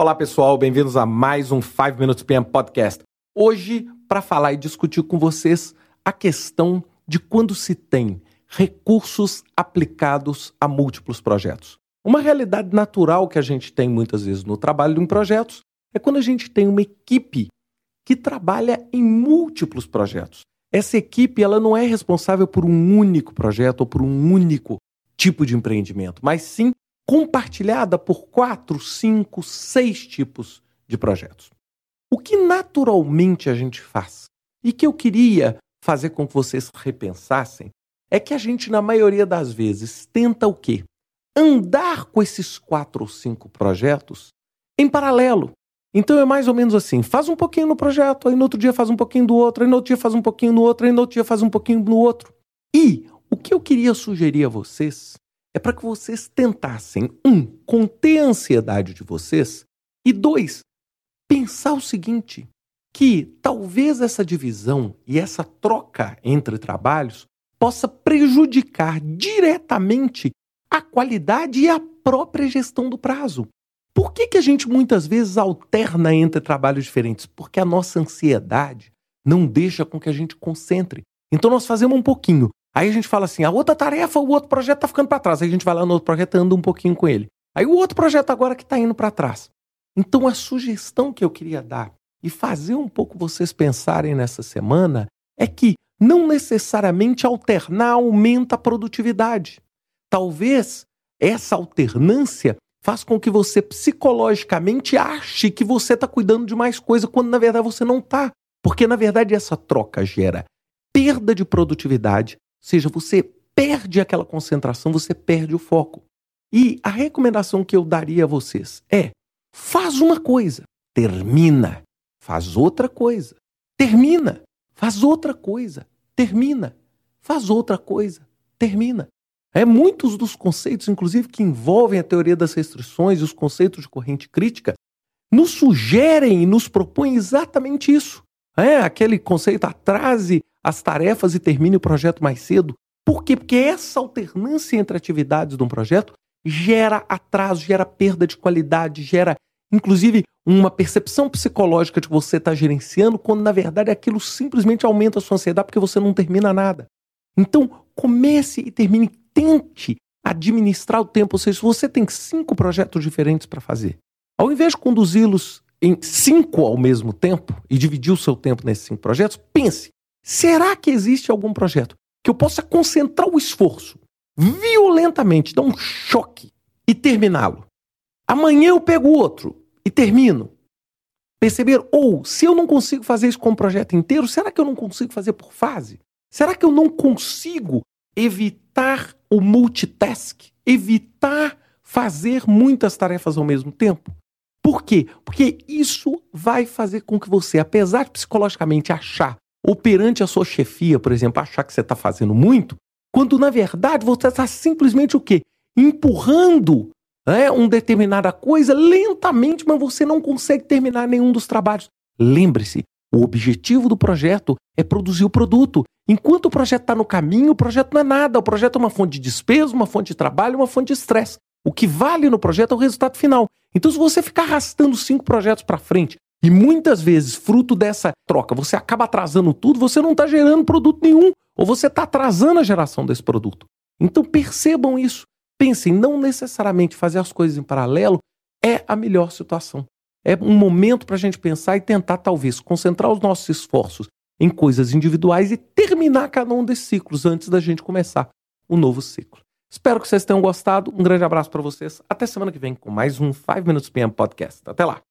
Olá, pessoal, bem-vindos a mais um 5 Minutes PM Podcast. Hoje, para falar e discutir com vocês a questão de quando se tem recursos aplicados a múltiplos projetos. Uma realidade natural que a gente tem muitas vezes no trabalho em projetos é quando a gente tem uma equipe que trabalha em múltiplos projetos. Essa equipe ela não é responsável por um único projeto ou por um único tipo de empreendimento, mas sim compartilhada por quatro, cinco, seis tipos de projetos. O que naturalmente a gente faz e que eu queria fazer com que vocês repensassem é que a gente, na maioria das vezes, tenta o quê? Andar com esses quatro ou cinco projetos em paralelo. Então é mais ou menos assim: faz um pouquinho no projeto, aí no outro dia faz um pouquinho do outro, aí no outro dia faz um pouquinho no outro, aí no outro dia faz um pouquinho no outro. E o que eu queria sugerir a vocês é para que vocês tentassem, um, conter a ansiedade de vocês, e dois, pensar o seguinte: que talvez essa divisão e essa troca entre trabalhos possa prejudicar diretamente a qualidade e a própria gestão do prazo. Por que, que a gente muitas vezes alterna entre trabalhos diferentes? Porque a nossa ansiedade não deixa com que a gente concentre. Então nós fazemos um pouquinho, Aí a gente fala assim: a outra tarefa, o outro projeto está ficando para trás. Aí a gente vai lá no outro projeto anda um pouquinho com ele. Aí o outro projeto agora que está indo para trás. Então a sugestão que eu queria dar e fazer um pouco vocês pensarem nessa semana é que não necessariamente alternar aumenta a produtividade. Talvez essa alternância faz com que você psicologicamente ache que você está cuidando de mais coisa, quando na verdade você não está. Porque na verdade essa troca gera perda de produtividade, seja, você perde aquela concentração, você perde o foco. E a recomendação que eu daria a vocês é: faz uma coisa, termina, faz outra coisa, termina, faz outra coisa, termina, faz outra coisa, termina. É muitos dos conceitos, inclusive que envolvem a teoria das restrições e os conceitos de corrente crítica, nos sugerem e nos propõem exatamente isso. É aquele conceito atrase as tarefas e termine o projeto mais cedo. Por quê? Porque essa alternância entre atividades de um projeto gera atraso, gera perda de qualidade, gera inclusive uma percepção psicológica de que você está gerenciando, quando na verdade aquilo simplesmente aumenta a sua ansiedade porque você não termina nada. Então, comece e termine, tente administrar o tempo. Ou seja, se você tem cinco projetos diferentes para fazer, ao invés de conduzi-los em cinco ao mesmo tempo e dividir o seu tempo nesses cinco projetos, pense Será que existe algum projeto que eu possa concentrar o esforço violentamente, dar um choque e terminá-lo? Amanhã eu pego outro e termino. Perceber? Ou, se eu não consigo fazer isso com o projeto inteiro, será que eu não consigo fazer por fase? Será que eu não consigo evitar o multitask? Evitar fazer muitas tarefas ao mesmo tempo? Por quê? Porque isso vai fazer com que você, apesar de psicologicamente achar ou perante a sua chefia, por exemplo, achar que você está fazendo muito, quando na verdade você está simplesmente o quê? Empurrando né, uma determinada coisa lentamente, mas você não consegue terminar nenhum dos trabalhos. Lembre-se, o objetivo do projeto é produzir o produto. Enquanto o projeto está no caminho, o projeto não é nada. O projeto é uma fonte de despesa, uma fonte de trabalho, uma fonte de estresse. O que vale no projeto é o resultado final. Então, se você ficar arrastando cinco projetos para frente, e muitas vezes, fruto dessa troca, você acaba atrasando tudo, você não está gerando produto nenhum, ou você está atrasando a geração desse produto. Então percebam isso. Pensem, não necessariamente fazer as coisas em paralelo é a melhor situação. É um momento para a gente pensar e tentar, talvez, concentrar os nossos esforços em coisas individuais e terminar cada um desses ciclos antes da gente começar um novo ciclo. Espero que vocês tenham gostado. Um grande abraço para vocês. Até semana que vem com mais um 5 Minutes PM Podcast. Até lá.